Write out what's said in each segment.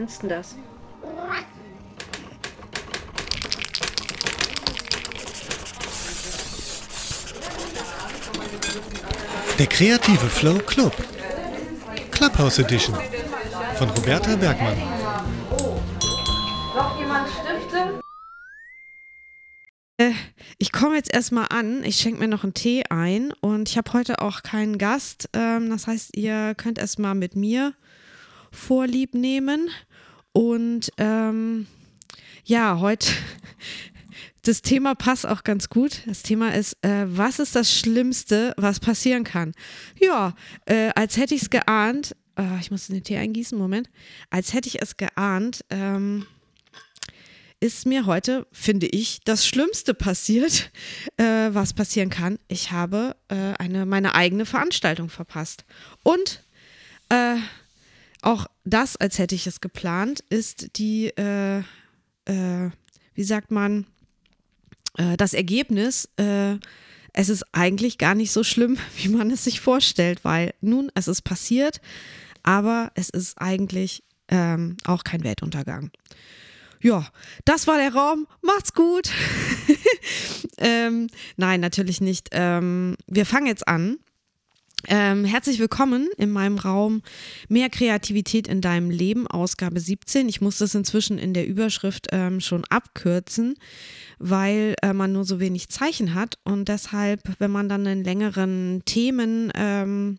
findest du das? Der kreative Flow Club. Clubhouse Edition von Roberta Bergmann. Noch jemand Stifte? Äh, ich komme jetzt erstmal an. Ich schenke mir noch einen Tee ein und ich habe heute auch keinen Gast. Ähm, das heißt, ihr könnt erstmal mit mir Vorlieb nehmen. Und ähm, ja, heute, das Thema passt auch ganz gut. Das Thema ist, äh, was ist das Schlimmste, was passieren kann? Ja, äh, als hätte ich es geahnt, äh, ich muss den Tee eingießen, Moment, als hätte ich es geahnt, ähm, ist mir heute, finde ich, das Schlimmste passiert, äh, was passieren kann. Ich habe äh, eine, meine eigene Veranstaltung verpasst. Und äh, auch das, als hätte ich es geplant, ist die, äh, äh, wie sagt man, äh, das Ergebnis. es ist eigentlich gar nicht so schlimm, wie man es sich vorstellt, weil nun, es ist passiert, aber es ist eigentlich ähm, auch kein Weltuntergang ja, das war der Raum. Macht's gut. ähm, nein, natürlich nicht. Ähm, wir fangen jetzt an. Ähm, herzlich willkommen in meinem Raum Mehr Kreativität in deinem Leben, Ausgabe 17. Ich muss das inzwischen in der Überschrift ähm, schon abkürzen, weil äh, man nur so wenig Zeichen hat und deshalb, wenn man dann einen längeren Themen, ähm,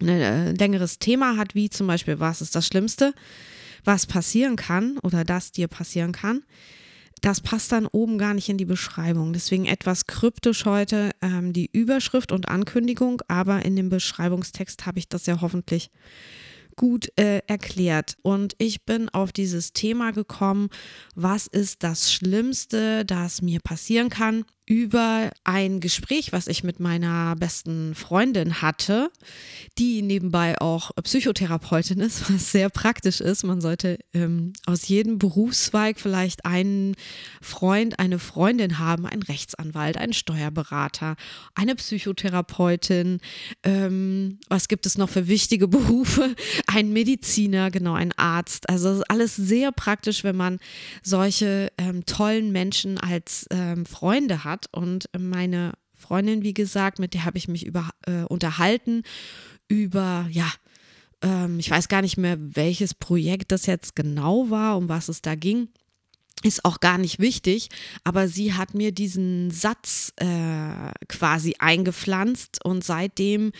ein äh, längeres Thema hat, wie zum Beispiel, was ist das Schlimmste, was passieren kann oder das dir passieren kann, das passt dann oben gar nicht in die Beschreibung. Deswegen etwas kryptisch heute ähm, die Überschrift und Ankündigung, aber in dem Beschreibungstext habe ich das ja hoffentlich gut äh, erklärt. Und ich bin auf dieses Thema gekommen, was ist das Schlimmste, das mir passieren kann, über ein Gespräch, was ich mit meiner besten Freundin hatte, die nebenbei auch Psychotherapeutin ist, was sehr praktisch ist. Man sollte ähm, aus jedem Berufszweig vielleicht einen Freund, eine Freundin haben, einen Rechtsanwalt, einen Steuerberater, eine Psychotherapeutin. Ähm, was gibt es noch für wichtige Berufe? Ein Mediziner, genau, ein Arzt. Also alles sehr praktisch, wenn man solche ähm, tollen Menschen als ähm, Freunde hat hat. Und meine Freundin, wie gesagt, mit der habe ich mich über, äh, unterhalten über, ja, ähm, ich weiß gar nicht mehr, welches Projekt das jetzt genau war, um was es da ging. Ist auch gar nicht wichtig, aber sie hat mir diesen Satz äh, quasi eingepflanzt und seitdem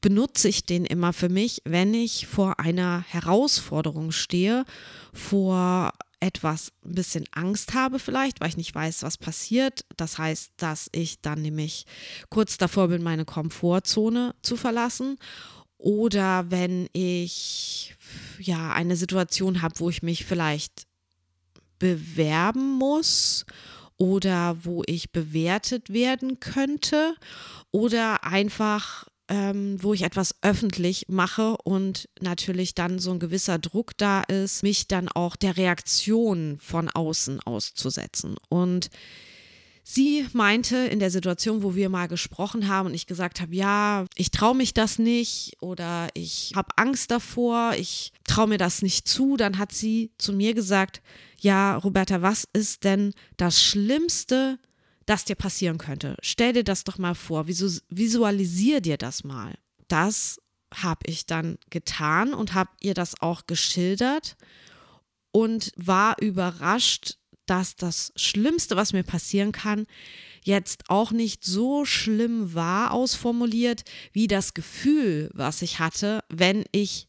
benutze ich den immer für mich, wenn ich vor einer Herausforderung stehe, vor etwas ein bisschen Angst habe vielleicht, weil ich nicht weiß, was passiert. Das heißt, dass ich dann nämlich kurz davor bin, meine Komfortzone zu verlassen. Oder wenn ich ja eine Situation habe, wo ich mich vielleicht bewerben muss oder wo ich bewertet werden könnte oder einfach ähm, wo ich etwas öffentlich mache und natürlich dann so ein gewisser Druck da ist, mich dann auch der Reaktion von außen auszusetzen. Und Sie meinte in der Situation, wo wir mal gesprochen haben und ich gesagt habe, ja, ich traue mich das nicht oder ich habe Angst davor, ich traue mir das nicht zu, dann hat sie zu mir gesagt, ja, Roberta, was ist denn das Schlimmste, das dir passieren könnte. Stell dir das doch mal vor, visualisier dir das mal. Das habe ich dann getan und habe ihr das auch geschildert und war überrascht, dass das Schlimmste, was mir passieren kann, jetzt auch nicht so schlimm war ausformuliert, wie das Gefühl, was ich hatte, wenn ich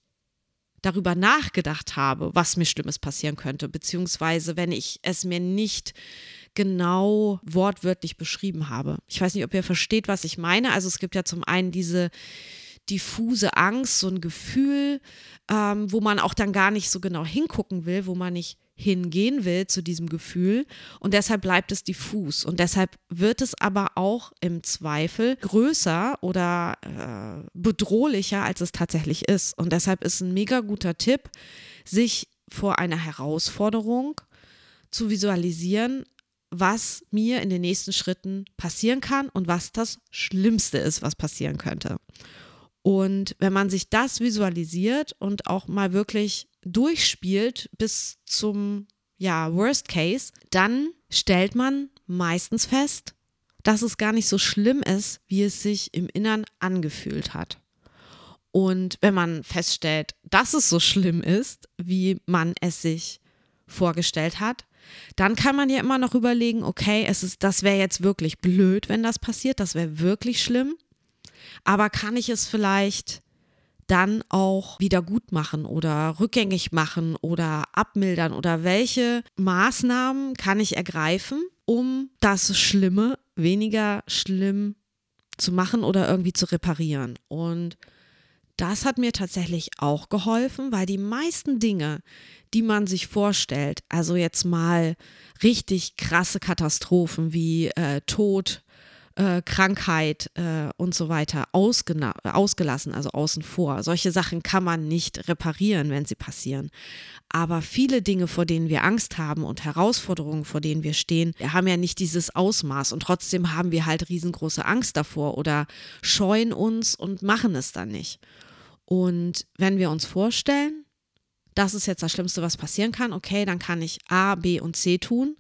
darüber nachgedacht habe, was mir Schlimmes passieren könnte, beziehungsweise wenn ich es mir nicht genau wortwörtlich beschrieben habe. Ich weiß nicht, ob ihr versteht, was ich meine. Also es gibt ja zum einen diese diffuse Angst, so ein Gefühl, ähm, wo man auch dann gar nicht so genau hingucken will, wo man nicht hingehen will zu diesem Gefühl und deshalb bleibt es diffus und deshalb wird es aber auch im Zweifel größer oder äh, bedrohlicher, als es tatsächlich ist und deshalb ist ein mega guter Tipp, sich vor einer Herausforderung zu visualisieren, was mir in den nächsten Schritten passieren kann und was das Schlimmste ist, was passieren könnte. Und wenn man sich das visualisiert und auch mal wirklich durchspielt bis zum ja, Worst Case, dann stellt man meistens fest, dass es gar nicht so schlimm ist, wie es sich im Innern angefühlt hat. Und wenn man feststellt, dass es so schlimm ist, wie man es sich vorgestellt hat, dann kann man ja immer noch überlegen, okay, es ist, das wäre jetzt wirklich blöd, wenn das passiert, das wäre wirklich schlimm. Aber kann ich es vielleicht dann auch wieder gut machen oder rückgängig machen oder abmildern oder welche Maßnahmen kann ich ergreifen, um das Schlimme weniger schlimm zu machen oder irgendwie zu reparieren. Und das hat mir tatsächlich auch geholfen, weil die meisten Dinge, die man sich vorstellt, also jetzt mal richtig krasse Katastrophen wie äh, Tod, äh, Krankheit äh, und so weiter ausgelassen, also außen vor. Solche Sachen kann man nicht reparieren, wenn sie passieren. Aber viele Dinge, vor denen wir Angst haben und Herausforderungen, vor denen wir stehen, haben ja nicht dieses Ausmaß und trotzdem haben wir halt riesengroße Angst davor oder scheuen uns und machen es dann nicht. Und wenn wir uns vorstellen, das ist jetzt das Schlimmste, was passieren kann, okay, dann kann ich A, B und C tun,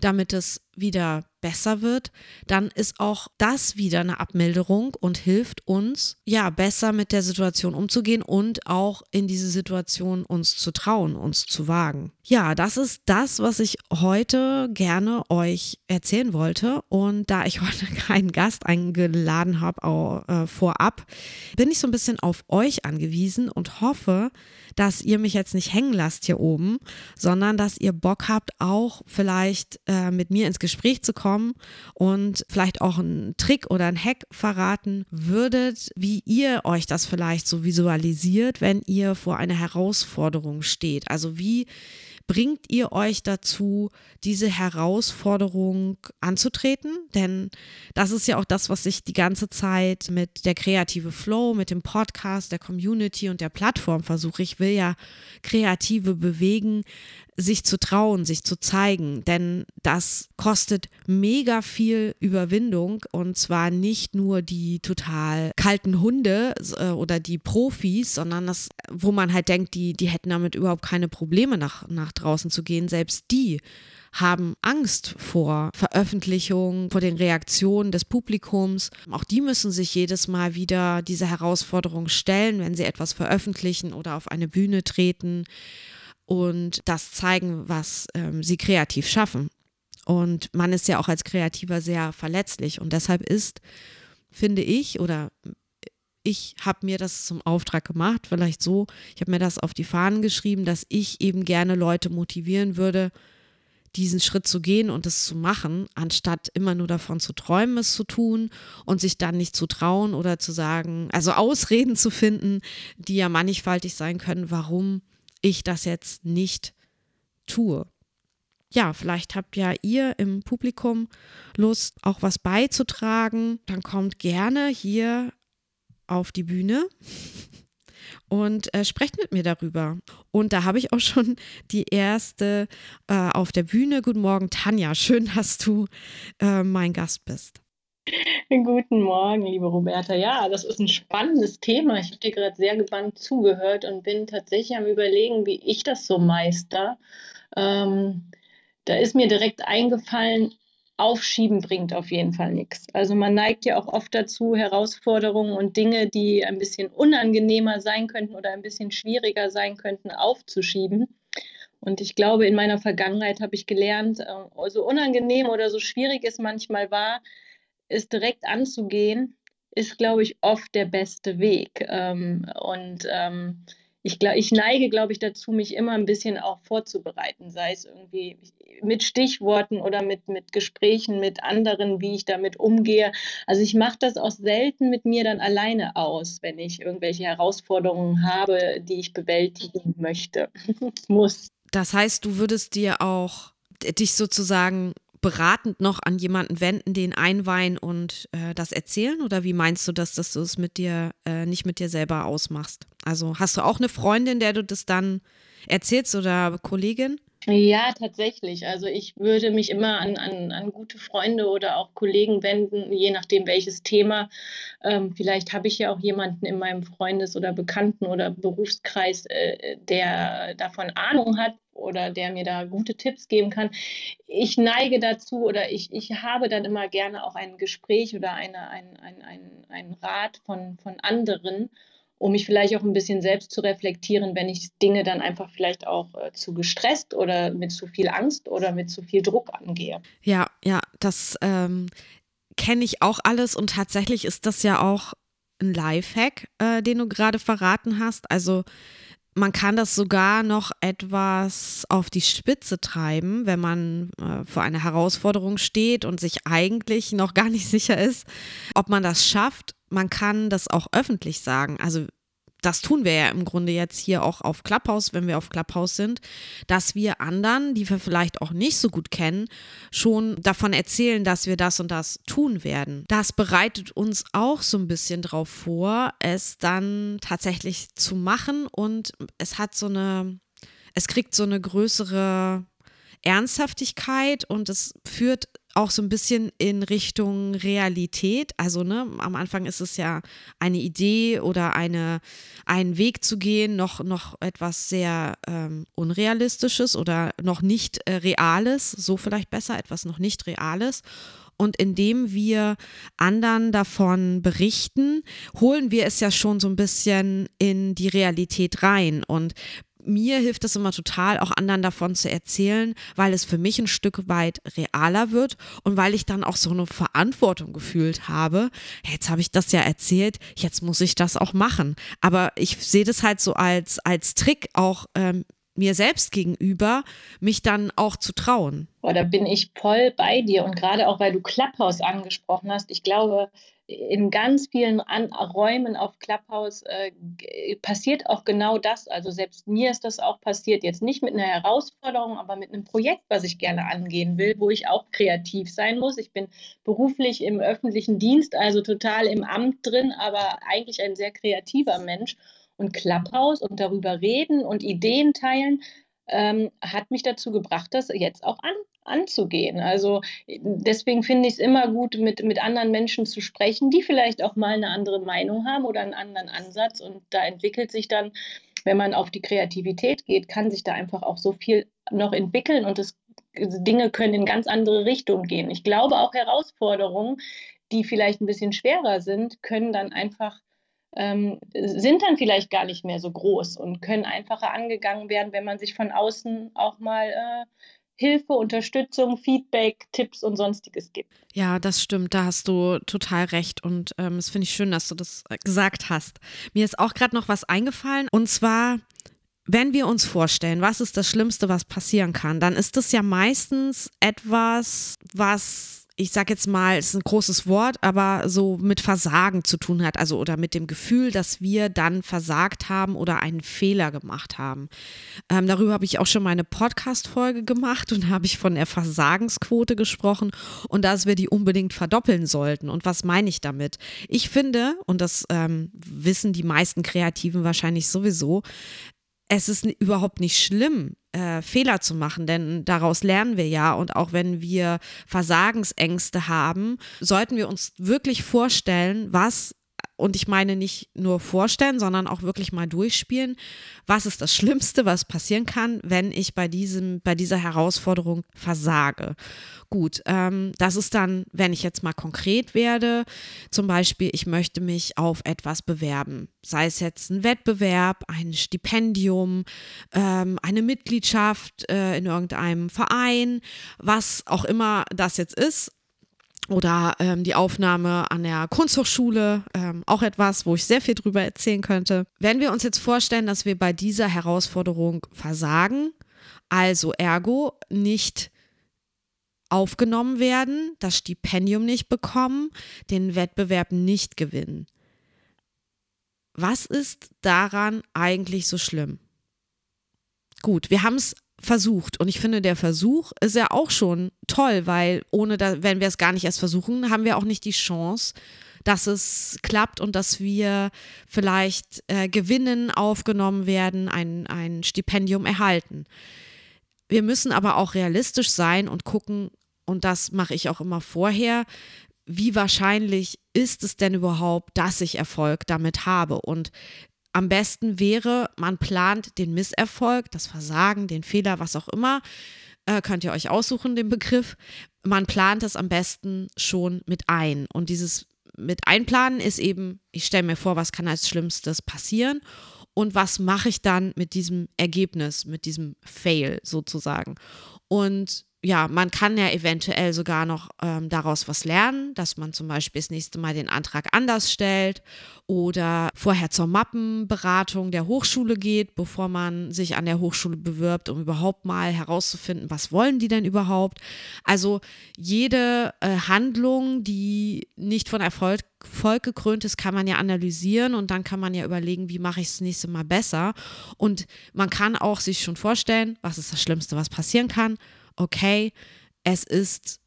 damit es wieder besser wird, dann ist auch das wieder eine Abmilderung und hilft uns, ja, besser mit der Situation umzugehen und auch in diese Situation uns zu trauen, uns zu wagen. Ja, das ist das, was ich heute gerne euch erzählen wollte. Und da ich heute keinen Gast eingeladen habe, äh, vorab, bin ich so ein bisschen auf euch angewiesen und hoffe, dass ihr mich jetzt nicht hängen lasst hier oben, sondern dass ihr Bock habt, auch vielleicht äh, mit mir ins Gespräch zu kommen und vielleicht auch einen Trick oder einen Hack verraten würdet, wie ihr euch das vielleicht so visualisiert, wenn ihr vor einer Herausforderung steht. Also wie bringt ihr euch dazu, diese Herausforderung anzutreten? Denn das ist ja auch das, was ich die ganze Zeit mit der kreative Flow, mit dem Podcast, der Community und der Plattform versuche. Ich will ja Kreative bewegen, sich zu trauen, sich zu zeigen, denn das kostet mega viel Überwindung und zwar nicht nur die total kalten Hunde äh, oder die Profis, sondern das, wo man halt denkt, die, die hätten damit überhaupt keine Probleme nach, nach draußen zu gehen, selbst die haben Angst vor Veröffentlichung, vor den Reaktionen des Publikums. Auch die müssen sich jedes Mal wieder diese Herausforderung stellen, wenn sie etwas veröffentlichen oder auf eine Bühne treten und das zeigen, was ähm, sie kreativ schaffen. Und man ist ja auch als Kreativer sehr verletzlich. Und deshalb ist, finde ich, oder ich habe mir das zum Auftrag gemacht, vielleicht so, ich habe mir das auf die Fahnen geschrieben, dass ich eben gerne Leute motivieren würde, diesen Schritt zu gehen und es zu machen, anstatt immer nur davon zu träumen, es zu tun und sich dann nicht zu trauen oder zu sagen, also Ausreden zu finden, die ja mannigfaltig sein können, warum ich das jetzt nicht tue. Ja, vielleicht habt ja ihr im Publikum Lust, auch was beizutragen. Dann kommt gerne hier auf die Bühne und äh, sprecht mit mir darüber. Und da habe ich auch schon die erste äh, auf der Bühne. Guten Morgen, Tanja. Schön, dass du äh, mein Gast bist. Guten Morgen, liebe Roberta. Ja, das ist ein spannendes Thema. Ich habe dir gerade sehr gebannt zugehört und bin tatsächlich am Überlegen, wie ich das so meister. Ähm, da ist mir direkt eingefallen, Aufschieben bringt auf jeden Fall nichts. Also man neigt ja auch oft dazu, Herausforderungen und Dinge, die ein bisschen unangenehmer sein könnten oder ein bisschen schwieriger sein könnten, aufzuschieben. Und ich glaube, in meiner Vergangenheit habe ich gelernt, äh, so unangenehm oder so schwierig es manchmal war, es direkt anzugehen, ist, glaube ich, oft der beste Weg. Ähm, und ähm, ich, glaub, ich neige, glaube ich, dazu, mich immer ein bisschen auch vorzubereiten, sei es irgendwie mit Stichworten oder mit, mit Gesprächen mit anderen, wie ich damit umgehe. Also ich mache das auch selten mit mir dann alleine aus, wenn ich irgendwelche Herausforderungen habe, die ich bewältigen möchte, muss. Das heißt, du würdest dir auch dich sozusagen beratend noch an jemanden wenden, den einweihen und äh, das erzählen? Oder wie meinst du das, dass du es mit dir, äh, nicht mit dir selber ausmachst? Also hast du auch eine Freundin, der du das dann erzählst oder Kollegin? Ja, tatsächlich. Also ich würde mich immer an, an, an gute Freunde oder auch Kollegen wenden, je nachdem welches Thema. Ähm, vielleicht habe ich ja auch jemanden in meinem Freundes- oder Bekannten- oder Berufskreis, äh, der davon Ahnung hat oder der mir da gute Tipps geben kann. Ich neige dazu oder ich, ich habe dann immer gerne auch ein Gespräch oder eine, ein, ein, ein, ein Rat von, von anderen um mich vielleicht auch ein bisschen selbst zu reflektieren, wenn ich Dinge dann einfach vielleicht auch äh, zu gestresst oder mit zu viel Angst oder mit zu viel Druck angehe. Ja, ja, das ähm, kenne ich auch alles und tatsächlich ist das ja auch ein Lifehack, äh, den du gerade verraten hast. Also man kann das sogar noch etwas auf die Spitze treiben, wenn man äh, vor einer Herausforderung steht und sich eigentlich noch gar nicht sicher ist, ob man das schafft man kann das auch öffentlich sagen. Also das tun wir ja im Grunde jetzt hier auch auf Clubhouse, wenn wir auf Clubhouse sind, dass wir anderen, die wir vielleicht auch nicht so gut kennen, schon davon erzählen, dass wir das und das tun werden. Das bereitet uns auch so ein bisschen darauf vor, es dann tatsächlich zu machen und es hat so eine, es kriegt so eine größere Ernsthaftigkeit und es führt auch so ein bisschen in Richtung Realität. Also, ne, am Anfang ist es ja eine Idee oder eine, einen Weg zu gehen, noch, noch etwas sehr ähm, Unrealistisches oder noch nicht äh, Reales, so vielleicht besser, etwas noch nicht Reales. Und indem wir anderen davon berichten, holen wir es ja schon so ein bisschen in die Realität rein und mir hilft es immer total, auch anderen davon zu erzählen, weil es für mich ein Stück weit realer wird und weil ich dann auch so eine Verantwortung gefühlt habe. Jetzt habe ich das ja erzählt, jetzt muss ich das auch machen. Aber ich sehe das halt so als, als Trick auch ähm, mir selbst gegenüber, mich dann auch zu trauen. Oh, da bin ich voll bei dir und gerade auch, weil du Clubhouse angesprochen hast. Ich glaube, in ganz vielen An Räumen auf Clubhouse äh, passiert auch genau das. Also selbst mir ist das auch passiert, jetzt nicht mit einer Herausforderung, aber mit einem Projekt, was ich gerne angehen will, wo ich auch kreativ sein muss. Ich bin beruflich im öffentlichen Dienst, also total im Amt drin, aber eigentlich ein sehr kreativer Mensch. Und Clubhouse und darüber reden und Ideen teilen, ähm, hat mich dazu gebracht, das jetzt auch an, anzugehen. Also deswegen finde ich es immer gut, mit, mit anderen Menschen zu sprechen, die vielleicht auch mal eine andere Meinung haben oder einen anderen Ansatz. Und da entwickelt sich dann, wenn man auf die Kreativität geht, kann sich da einfach auch so viel noch entwickeln und das, Dinge können in ganz andere Richtungen gehen. Ich glaube auch Herausforderungen, die vielleicht ein bisschen schwerer sind, können dann einfach ähm, sind dann vielleicht gar nicht mehr so groß und können einfacher angegangen werden, wenn man sich von außen auch mal äh, Hilfe, Unterstützung, Feedback, Tipps und sonstiges gibt. Ja, das stimmt, da hast du total recht und ähm, es finde ich schön, dass du das äh, gesagt hast. Mir ist auch gerade noch was eingefallen und zwar wenn wir uns vorstellen, was ist das Schlimmste, was passieren kann, dann ist das ja meistens etwas, was ich sage jetzt mal, es ist ein großes Wort, aber so mit Versagen zu tun hat, also oder mit dem Gefühl, dass wir dann versagt haben oder einen Fehler gemacht haben. Ähm, darüber habe ich auch schon mal eine Podcast-Folge gemacht und habe ich von der Versagensquote gesprochen und dass wir die unbedingt verdoppeln sollten. Und was meine ich damit? Ich finde, und das ähm, wissen die meisten Kreativen wahrscheinlich sowieso, es ist überhaupt nicht schlimm, äh, Fehler zu machen, denn daraus lernen wir ja. Und auch wenn wir Versagensängste haben, sollten wir uns wirklich vorstellen, was und ich meine nicht nur vorstellen, sondern auch wirklich mal durchspielen. Was ist das Schlimmste, was passieren kann, wenn ich bei diesem, bei dieser Herausforderung versage? Gut, ähm, das ist dann, wenn ich jetzt mal konkret werde, zum Beispiel, ich möchte mich auf etwas bewerben, sei es jetzt ein Wettbewerb, ein Stipendium, ähm, eine Mitgliedschaft äh, in irgendeinem Verein, was auch immer das jetzt ist oder ähm, die Aufnahme an der Kunsthochschule, ähm, auch etwas, wo ich sehr viel drüber erzählen könnte. Wenn wir uns jetzt vorstellen, dass wir bei dieser Herausforderung versagen, also ergo nicht aufgenommen werden, das Stipendium nicht bekommen, den Wettbewerb nicht gewinnen. Was ist daran eigentlich so schlimm? Gut, wir haben es versucht. Und ich finde, der Versuch ist ja auch schon toll, weil ohne da, wenn wir es gar nicht erst versuchen, haben wir auch nicht die Chance, dass es klappt und dass wir vielleicht äh, gewinnen, aufgenommen werden, ein, ein Stipendium erhalten. wir müssen aber auch realistisch sein und gucken, und das mache ich auch immer vorher, wie wahrscheinlich ist es denn überhaupt, dass ich Erfolg damit habe? Und am besten wäre, man plant den Misserfolg, das Versagen, den Fehler, was auch immer, äh, könnt ihr euch aussuchen, den Begriff. Man plant es am besten schon mit ein. Und dieses mit einplanen ist eben, ich stelle mir vor, was kann als Schlimmstes passieren und was mache ich dann mit diesem Ergebnis, mit diesem Fail sozusagen. Und ja, man kann ja eventuell sogar noch ähm, daraus was lernen, dass man zum Beispiel das nächste Mal den Antrag anders stellt oder vorher zur Mappenberatung der Hochschule geht, bevor man sich an der Hochschule bewirbt, um überhaupt mal herauszufinden, was wollen die denn überhaupt. Also jede äh, Handlung, die nicht von Erfolg, Erfolg gekrönt ist, kann man ja analysieren und dann kann man ja überlegen, wie mache ich es das nächste Mal besser. Und man kann auch sich schon vorstellen, was ist das Schlimmste, was passieren kann okay, es ist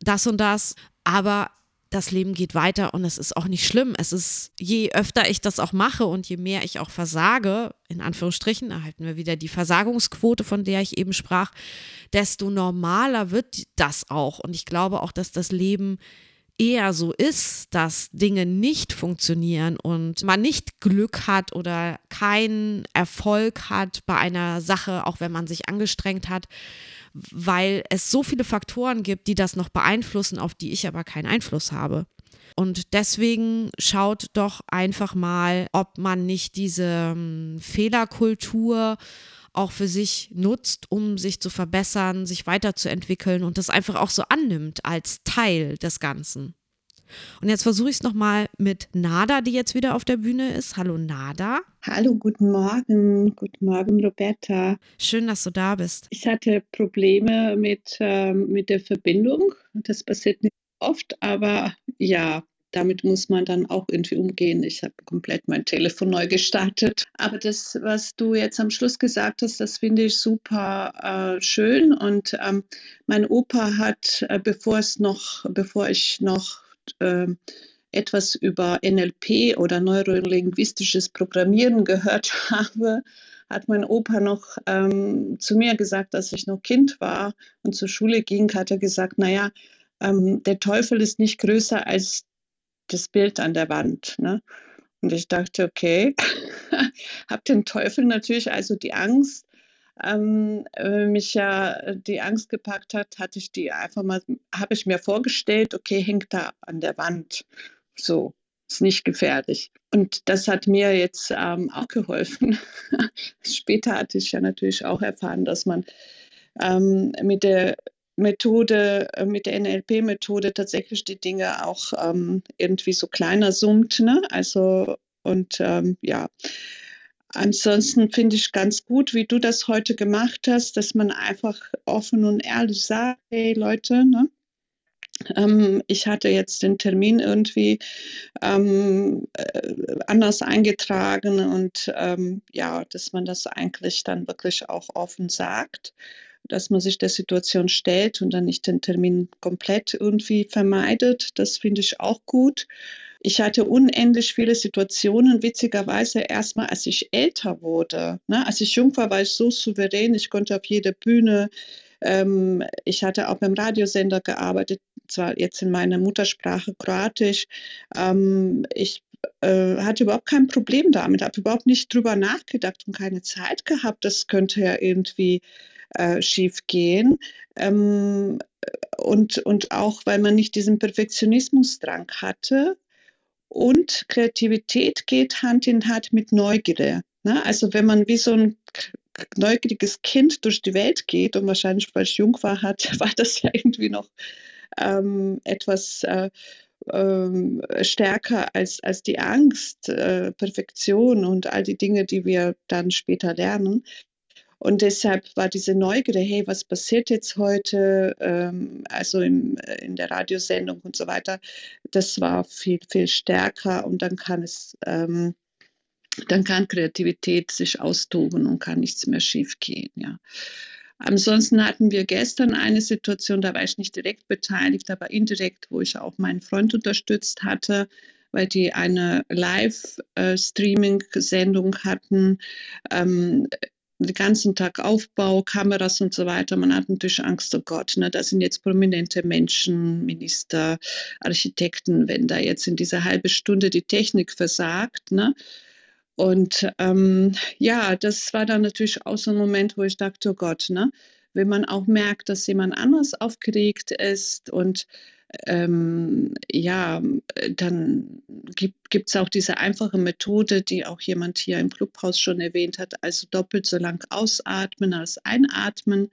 das und das, aber das Leben geht weiter und es ist auch nicht schlimm. Es ist, je öfter ich das auch mache und je mehr ich auch versage, in Anführungsstrichen, erhalten wir wieder die Versagungsquote, von der ich eben sprach, desto normaler wird das auch. Und ich glaube auch, dass das Leben eher so ist, dass Dinge nicht funktionieren und man nicht Glück hat oder keinen Erfolg hat bei einer Sache, auch wenn man sich angestrengt hat, weil es so viele Faktoren gibt, die das noch beeinflussen, auf die ich aber keinen Einfluss habe. Und deswegen schaut doch einfach mal, ob man nicht diese um, Fehlerkultur auch für sich nutzt, um sich zu verbessern, sich weiterzuentwickeln und das einfach auch so annimmt als Teil des Ganzen. Und jetzt versuche ich es nochmal mit Nada, die jetzt wieder auf der Bühne ist. Hallo Nada. Hallo, guten Morgen. Guten Morgen, Roberta. Schön, dass du da bist. Ich hatte Probleme mit, ähm, mit der Verbindung. Das passiert nicht oft, aber ja, damit muss man dann auch irgendwie umgehen. Ich habe komplett mein Telefon neu gestartet. Aber das, was du jetzt am Schluss gesagt hast, das finde ich super äh, schön. Und ähm, mein Opa hat, äh, bevor es noch, bevor ich noch äh, etwas über NLP oder neurolinguistisches Programmieren gehört habe, hat mein Opa noch ähm, zu mir gesagt, dass ich noch Kind war und zur Schule ging, hat er gesagt, naja, ähm, der Teufel ist nicht größer als das Bild an der Wand. Ne? Und ich dachte, okay, habe den Teufel natürlich, also die Angst, ähm, äh, mich ja die Angst gepackt hat, hatte ich die einfach mal, habe ich mir vorgestellt, okay, hängt da an der Wand. So, ist nicht gefährlich. Und das hat mir jetzt ähm, auch geholfen. Später hatte ich ja natürlich auch erfahren, dass man ähm, mit der Methode, äh, mit der NLP-Methode tatsächlich die Dinge auch ähm, irgendwie so kleiner summt. Ne? Also, und ähm, ja, Ansonsten finde ich ganz gut, wie du das heute gemacht hast, dass man einfach offen und ehrlich sagt, hey Leute, ne? ähm, ich hatte jetzt den Termin irgendwie ähm, äh, anders eingetragen und ähm, ja, dass man das eigentlich dann wirklich auch offen sagt, dass man sich der Situation stellt und dann nicht den Termin komplett irgendwie vermeidet. Das finde ich auch gut. Ich hatte unendlich viele Situationen, witzigerweise erstmal, als ich älter wurde. Ne? Als ich jung war, war ich so souverän, ich konnte auf jede Bühne. Ähm, ich hatte auch beim Radiosender gearbeitet, zwar jetzt in meiner Muttersprache Kroatisch. Ähm, ich äh, hatte überhaupt kein Problem damit, habe überhaupt nicht drüber nachgedacht und keine Zeit gehabt, das könnte ja irgendwie äh, schief gehen. Ähm, und, und auch, weil man nicht diesen Perfektionismusdrang hatte, und Kreativität geht Hand in Hand mit Neugierde. Ne? Also wenn man wie so ein neugieriges Kind durch die Welt geht und wahrscheinlich, weil ich jung war, hat, war das ja irgendwie noch ähm, etwas äh, ähm, stärker als, als die Angst, äh, Perfektion und all die Dinge, die wir dann später lernen. Und deshalb war diese Neugierde, hey, was passiert jetzt heute, ähm, also im, in der Radiosendung und so weiter, das war viel, viel stärker und dann kann es, ähm, dann kann Kreativität sich austoben und kann nichts mehr schiefgehen, ja. Ansonsten hatten wir gestern eine Situation, da war ich nicht direkt beteiligt, aber indirekt, wo ich auch meinen Freund unterstützt hatte, weil die eine Live-Streaming-Sendung hatten. Ähm, den ganzen Tag Aufbau, Kameras und so weiter. Man hat natürlich Angst, oh Gott, ne, da sind jetzt prominente Menschen, Minister, Architekten, wenn da jetzt in dieser halben Stunde die Technik versagt. Ne? Und ähm, ja, das war dann natürlich auch so ein Moment, wo ich dachte, oh Gott, ne? wenn man auch merkt, dass jemand anders aufgeregt ist und ähm, ja, dann gibt es auch diese einfache Methode, die auch jemand hier im Clubhaus schon erwähnt hat, also doppelt so lang ausatmen als einatmen.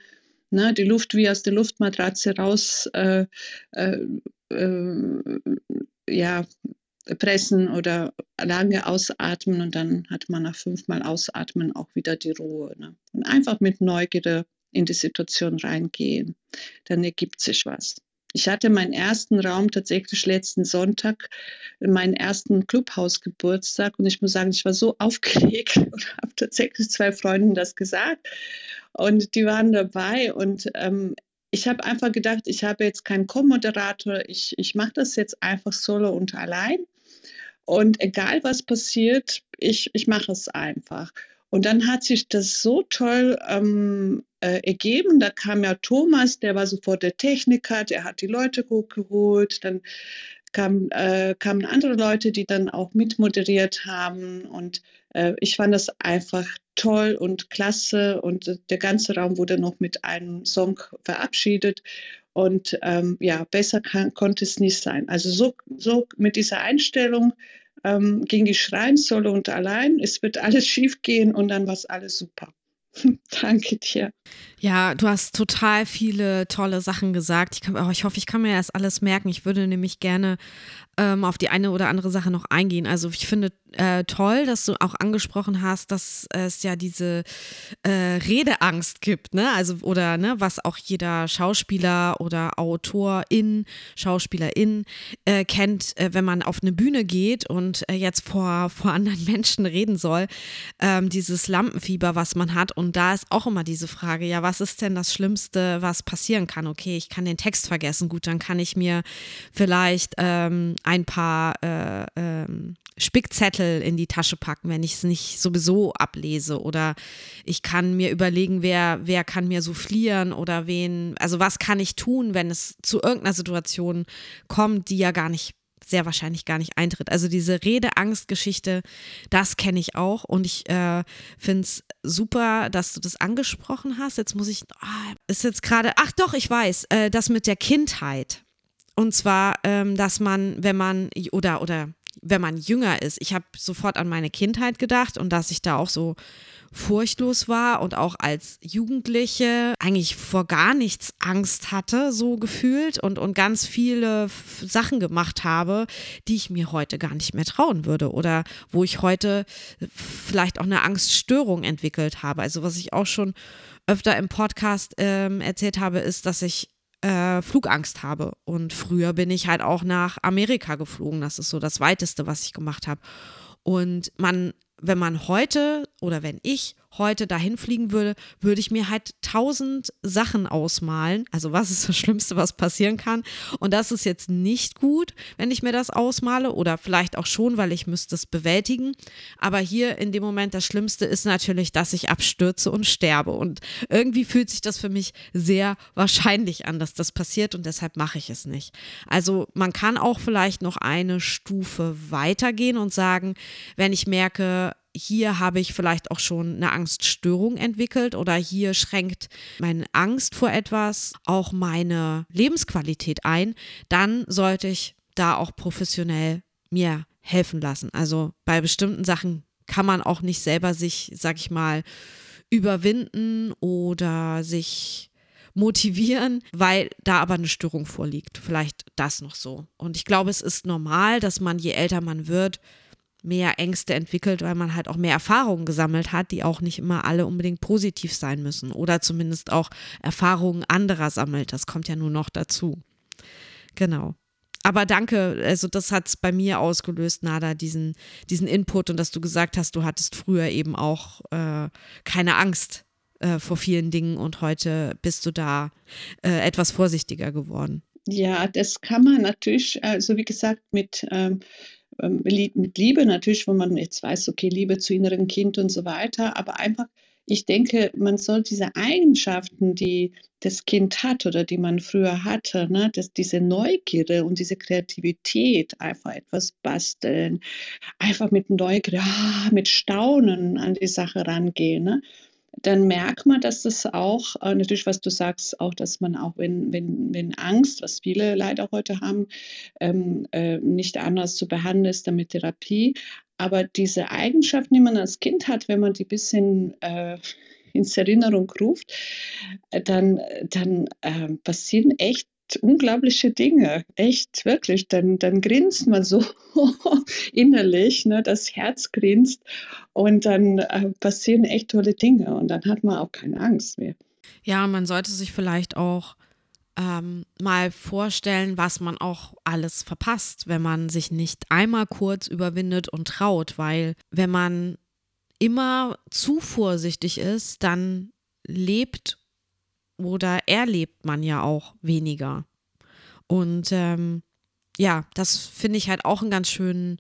Ne, die Luft wie aus der Luftmatratze raus äh, äh, äh, ja, pressen oder lange ausatmen und dann hat man nach fünfmal Ausatmen auch wieder die Ruhe. Ne? Und einfach mit Neugierde in die Situation reingehen, dann ergibt sich was. Ich hatte meinen ersten Raum tatsächlich letzten Sonntag, meinen ersten Clubhausgeburtstag und ich muss sagen, ich war so aufgeregt und habe tatsächlich zwei Freunden das gesagt und die waren dabei und ähm, ich habe einfach gedacht, ich habe jetzt keinen Co-Moderator, ich, ich mache das jetzt einfach solo und allein und egal was passiert, ich, ich mache es einfach. Und dann hat sich das so toll ähm, äh, ergeben. Da kam ja Thomas, der war sofort der Techniker, der hat die Leute hochgeholt. Dann kam, äh, kamen andere Leute, die dann auch mitmoderiert haben. Und äh, ich fand das einfach toll und klasse. Und der ganze Raum wurde noch mit einem Song verabschiedet. Und ähm, ja, besser kann, konnte es nicht sein. Also so, so mit dieser Einstellung ähm, ging die Schreien solo und allein. Es wird alles schief gehen und dann war es alles super. Danke dir. Ja, du hast total viele tolle Sachen gesagt. Ich, kann, oh, ich hoffe, ich kann mir das alles merken. Ich würde nämlich gerne ähm, auf die eine oder andere Sache noch eingehen. Also ich finde äh, toll, dass du auch angesprochen hast, dass es ja diese äh, Redeangst gibt, ne? Also oder ne, was auch jeder Schauspieler oder Autorin, Schauspielerin äh, kennt, äh, wenn man auf eine Bühne geht und äh, jetzt vor, vor anderen Menschen reden soll, ähm, dieses Lampenfieber, was man hat. Und da ist auch immer diese Frage, ja, was ist denn das Schlimmste, was passieren kann? Okay, ich kann den Text vergessen, gut, dann kann ich mir vielleicht ähm, ein paar äh, ähm, Spickzettel in die Tasche packen, wenn ich es nicht sowieso ablese. Oder ich kann mir überlegen, wer, wer kann mir soufflieren oder wen, also was kann ich tun, wenn es zu irgendeiner Situation kommt, die ja gar nicht sehr wahrscheinlich gar nicht eintritt. Also diese Redeangstgeschichte, das kenne ich auch und ich äh, finde es super, dass du das angesprochen hast. Jetzt muss ich, oh, ist jetzt gerade, ach doch, ich weiß, äh, das mit der Kindheit. Und zwar, ähm, dass man, wenn man, oder, oder wenn man jünger ist, ich habe sofort an meine Kindheit gedacht und dass ich da auch so furchtlos war und auch als Jugendliche eigentlich vor gar nichts Angst hatte, so gefühlt und, und ganz viele Sachen gemacht habe, die ich mir heute gar nicht mehr trauen würde oder wo ich heute vielleicht auch eine Angststörung entwickelt habe. Also was ich auch schon öfter im Podcast ähm, erzählt habe, ist, dass ich äh, Flugangst habe. Und früher bin ich halt auch nach Amerika geflogen. Das ist so das Weiteste, was ich gemacht habe. Und man wenn man heute oder wenn ich heute dahin fliegen würde, würde ich mir halt tausend Sachen ausmalen. Also was ist das Schlimmste, was passieren kann? Und das ist jetzt nicht gut, wenn ich mir das ausmale oder vielleicht auch schon, weil ich müsste es bewältigen. Aber hier in dem Moment das Schlimmste ist natürlich, dass ich abstürze und sterbe. Und irgendwie fühlt sich das für mich sehr wahrscheinlich an, dass das passiert und deshalb mache ich es nicht. Also man kann auch vielleicht noch eine Stufe weitergehen und sagen, wenn ich merke, hier habe ich vielleicht auch schon eine Angststörung entwickelt oder hier schränkt meine Angst vor etwas auch meine Lebensqualität ein, dann sollte ich da auch professionell mir helfen lassen. Also bei bestimmten Sachen kann man auch nicht selber sich, sag ich mal, überwinden oder sich motivieren, weil da aber eine Störung vorliegt. Vielleicht das noch so. Und ich glaube, es ist normal, dass man, je älter man wird, mehr Ängste entwickelt, weil man halt auch mehr Erfahrungen gesammelt hat, die auch nicht immer alle unbedingt positiv sein müssen oder zumindest auch Erfahrungen anderer sammelt. Das kommt ja nur noch dazu. Genau. Aber danke, also das hat es bei mir ausgelöst, Nada, diesen, diesen Input und dass du gesagt hast, du hattest früher eben auch äh, keine Angst äh, vor vielen Dingen und heute bist du da äh, etwas vorsichtiger geworden. Ja, das kann man natürlich, also wie gesagt, mit ähm, ähm, mit Liebe natürlich, wo man jetzt weiß, okay, Liebe zu inneren Kind und so weiter, aber einfach, ich denke, man soll diese Eigenschaften, die das Kind hat oder die man früher hatte, ne, dass diese Neugierde und diese Kreativität, einfach etwas basteln, einfach mit Neugierde, ah, mit Staunen an die Sache rangehen. Ne? Dann merkt man, dass das auch, äh, natürlich, was du sagst, auch, dass man auch, wenn, wenn, wenn Angst, was viele leider heute haben, ähm, äh, nicht anders zu behandeln ist, dann mit Therapie. Aber diese Eigenschaften, die man als Kind hat, wenn man die ein bisschen äh, ins Erinnerung ruft, äh, dann, dann äh, passieren echt unglaubliche Dinge, echt, wirklich. Dann, dann grinst man so innerlich, ne, das Herz grinst. Und dann äh, passieren echt tolle Dinge. Und dann hat man auch keine Angst mehr. Ja, man sollte sich vielleicht auch ähm, mal vorstellen, was man auch alles verpasst, wenn man sich nicht einmal kurz überwindet und traut, weil wenn man immer zu vorsichtig ist, dann lebt oder erlebt man ja auch weniger. Und ähm, ja, das finde ich halt auch einen ganz schönen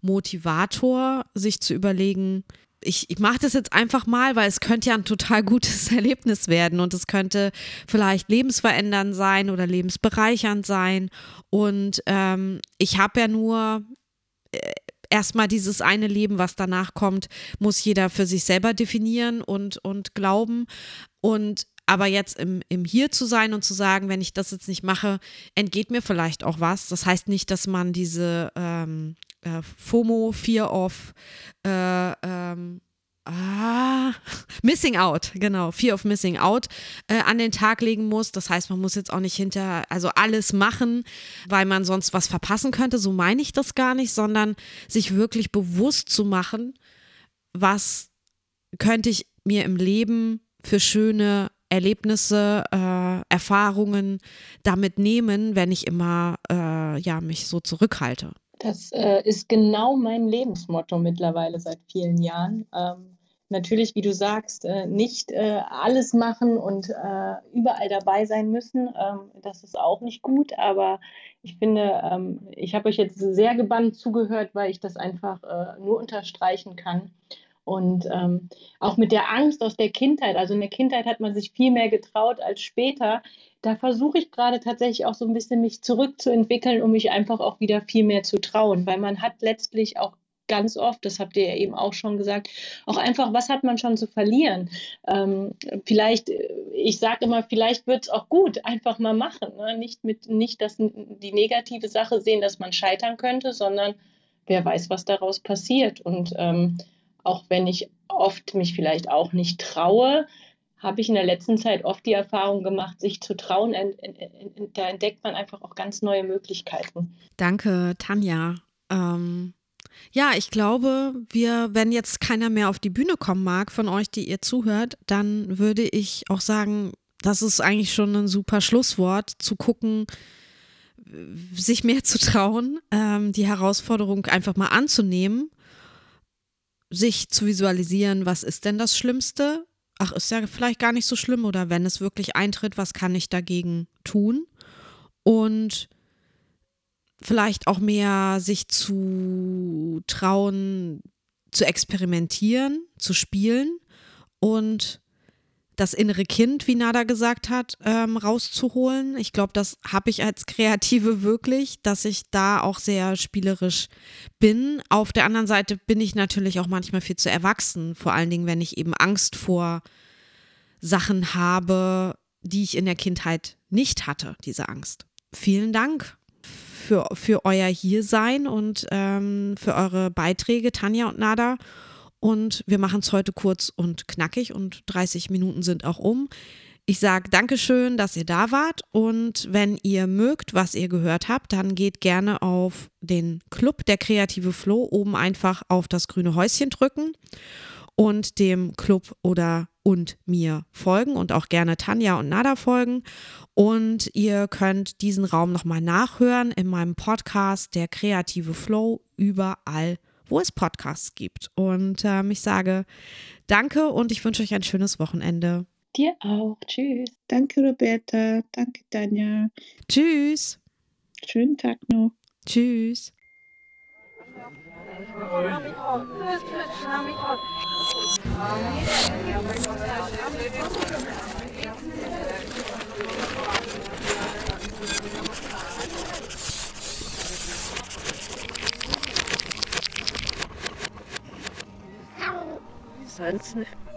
Motivator, sich zu überlegen, ich, ich mache das jetzt einfach mal, weil es könnte ja ein total gutes Erlebnis werden und es könnte vielleicht lebensverändernd sein oder lebensbereichernd sein. Und ähm, ich habe ja nur äh, erstmal dieses eine Leben, was danach kommt, muss jeder für sich selber definieren und, und glauben. Und aber jetzt im, im Hier zu sein und zu sagen, wenn ich das jetzt nicht mache, entgeht mir vielleicht auch was. Das heißt nicht, dass man diese ähm, äh, FOMO, Fear of äh, ähm, Ah, Missing Out, genau, Fear of Missing Out äh, an den Tag legen muss. Das heißt, man muss jetzt auch nicht hinter, also alles machen, weil man sonst was verpassen könnte. So meine ich das gar nicht, sondern sich wirklich bewusst zu machen, was könnte ich mir im Leben für schöne Erlebnisse, äh, Erfahrungen damit nehmen, wenn ich immer äh, ja, mich so zurückhalte. Das äh, ist genau mein Lebensmotto mittlerweile seit vielen Jahren. Ähm, natürlich, wie du sagst, äh, nicht äh, alles machen und äh, überall dabei sein müssen. Ähm, das ist auch nicht gut, aber ich finde, ähm, ich habe euch jetzt sehr gebannt zugehört, weil ich das einfach nur unterstreichen kann. Und ähm, auch mit der Angst aus der Kindheit, also in der Kindheit hat man sich viel mehr getraut als später. Da versuche ich gerade tatsächlich auch so ein bisschen mich zurückzuentwickeln, um mich einfach auch wieder viel mehr zu trauen, weil man hat letztlich auch ganz oft, das habt ihr ja eben auch schon gesagt, auch einfach, was hat man schon zu verlieren? Ähm, vielleicht, ich sage immer, vielleicht wird es auch gut, einfach mal machen. Ne? Nicht, mit, nicht das, die negative Sache sehen, dass man scheitern könnte, sondern wer weiß, was daraus passiert. Und ähm, auch wenn ich oft mich vielleicht auch nicht traue, habe ich in der letzten Zeit oft die Erfahrung gemacht, sich zu trauen. Da entdeckt man einfach auch ganz neue Möglichkeiten. Danke, Tanja. Ähm, ja, ich glaube, wir, wenn jetzt keiner mehr auf die Bühne kommen mag von euch, die ihr zuhört, dann würde ich auch sagen, das ist eigentlich schon ein super Schlusswort, zu gucken, sich mehr zu trauen, ähm, die Herausforderung einfach mal anzunehmen sich zu visualisieren, was ist denn das Schlimmste? Ach, ist ja vielleicht gar nicht so schlimm oder wenn es wirklich eintritt, was kann ich dagegen tun? Und vielleicht auch mehr sich zu trauen, zu experimentieren, zu spielen und das innere Kind, wie Nada gesagt hat, ähm, rauszuholen. Ich glaube, das habe ich als Kreative wirklich, dass ich da auch sehr spielerisch bin. Auf der anderen Seite bin ich natürlich auch manchmal viel zu erwachsen, vor allen Dingen, wenn ich eben Angst vor Sachen habe, die ich in der Kindheit nicht hatte, diese Angst. Vielen Dank für, für euer Hiersein und ähm, für eure Beiträge, Tanja und Nada. Und wir machen es heute kurz und knackig und 30 Minuten sind auch um. Ich sage Dankeschön, dass ihr da wart. Und wenn ihr mögt, was ihr gehört habt, dann geht gerne auf den Club der kreative Flow oben einfach auf das grüne Häuschen drücken und dem Club oder und mir folgen und auch gerne Tanja und Nada folgen. Und ihr könnt diesen Raum nochmal nachhören in meinem Podcast Der kreative Flow überall wo es Podcasts gibt. Und ähm, ich sage danke und ich wünsche euch ein schönes Wochenende. Dir auch. Tschüss. Danke, Roberta. Danke, Tanja. Tschüss. Schönen Tag noch. Tschüss. Nicht.